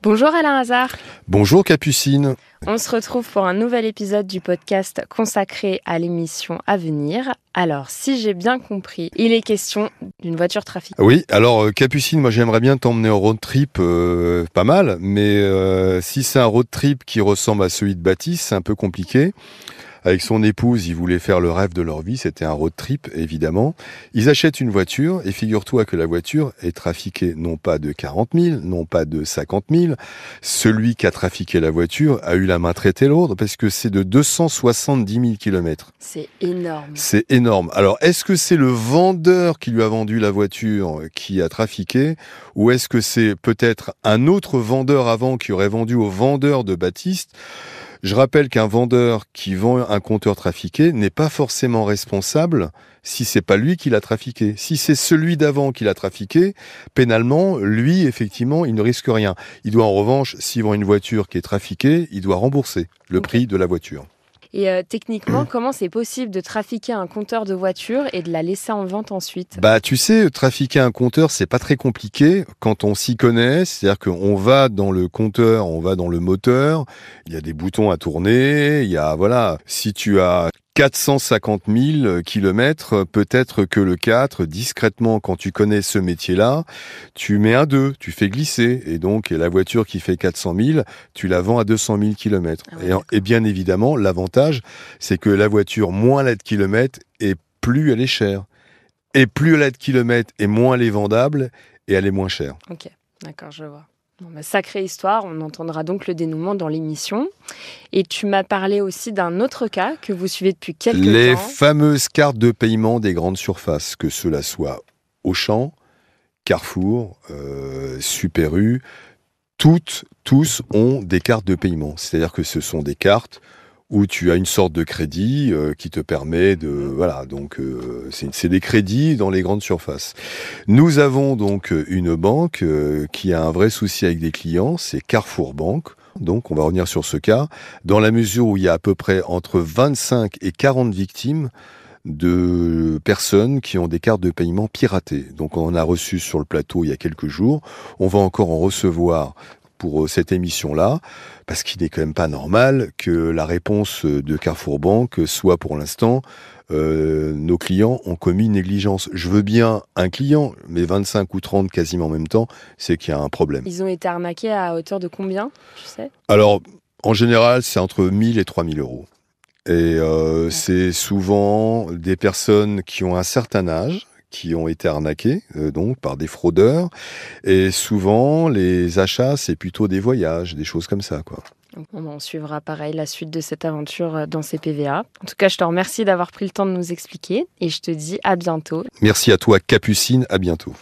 Bonjour Alain Hazard. Bonjour Capucine. On se retrouve pour un nouvel épisode du podcast consacré à l'émission à venir. Alors, si j'ai bien compris, il est question d'une voiture trafiquée. Oui, alors euh, Capucine, moi j'aimerais bien t'emmener en road trip, euh, pas mal, mais euh, si c'est un road trip qui ressemble à celui de Baptiste, c'est un peu compliqué. Avec son épouse, ils voulaient faire le rêve de leur vie, c'était un road trip évidemment. Ils achètent une voiture et figure-toi que la voiture est trafiquée non pas de 40 000, non pas de 50 000. Celui qui a trafiqué la voiture a eu la main traitée lourde parce que c'est de 270 000 kilomètres. C'est énorme. C'est énorme. Alors est-ce que c'est le vendeur qui lui a vendu la voiture qui a trafiqué ou est-ce que c'est peut-être un autre vendeur avant qui aurait vendu au vendeur de Baptiste? Je rappelle qu'un vendeur qui vend un compteur trafiqué n'est pas forcément responsable si c'est pas lui qui l'a trafiqué. Si c'est celui d'avant qui l'a trafiqué, pénalement, lui, effectivement, il ne risque rien. Il doit en revanche, s'il vend une voiture qui est trafiquée, il doit rembourser le prix de la voiture. Et euh, techniquement, comment c'est possible de trafiquer un compteur de voiture et de la laisser en vente ensuite? Bah, tu sais, trafiquer un compteur, c'est pas très compliqué quand on s'y connaît. C'est-à-dire qu'on va dans le compteur, on va dans le moteur. Il y a des boutons à tourner. Il y a voilà. Si tu as 450 000 kilomètres, peut-être que le 4, discrètement, quand tu connais ce métier-là, tu mets un 2, tu fais glisser. Et donc, la voiture qui fait 400 000, tu la vends à 200 000 kilomètres. et, bien évidemment, l'avantage, c'est que la voiture, moins elle a de kilomètres, et plus elle est chère. Et plus elle a de kilomètres, et moins elle est vendable, et elle est moins chère. Ok, d'accord, je vois. Bah, sacrée histoire, on entendra donc le dénouement dans l'émission. Et tu m'as parlé aussi d'un autre cas que vous suivez depuis quelques temps. Les fameuses cartes de paiement des grandes surfaces, que cela soit Auchan, Carrefour, euh, Super U, toutes, tous ont des cartes de paiement. C'est-à-dire que ce sont des cartes où tu as une sorte de crédit euh, qui te permet de voilà donc euh, c'est des crédits dans les grandes surfaces. Nous avons donc une banque euh, qui a un vrai souci avec des clients, c'est Carrefour Banque. Donc on va revenir sur ce cas dans la mesure où il y a à peu près entre 25 et 40 victimes de personnes qui ont des cartes de paiement piratées. Donc on en a reçu sur le plateau il y a quelques jours. On va encore en recevoir pour euh, cette émission-là, parce qu'il n'est quand même pas normal que la réponse de Carrefour Banque soit pour l'instant euh, nos clients ont commis une négligence. Je veux bien un client, mais 25 ou 30 quasiment en même temps, c'est qu'il y a un problème. Ils ont été arnaqués à hauteur de combien, tu sais? Alors, en général, c'est entre 1000 et 3000 euros. Et euh, c'est souvent des personnes qui ont un certain âge, qui ont été arnaqués euh, donc par des fraudeurs et souvent les achats c'est plutôt des voyages, des choses comme ça quoi. On suivra pareil la suite de cette aventure euh, dans ces PVA. En tout cas, je te remercie d'avoir pris le temps de nous expliquer et je te dis à bientôt. Merci à toi Capucine, à bientôt.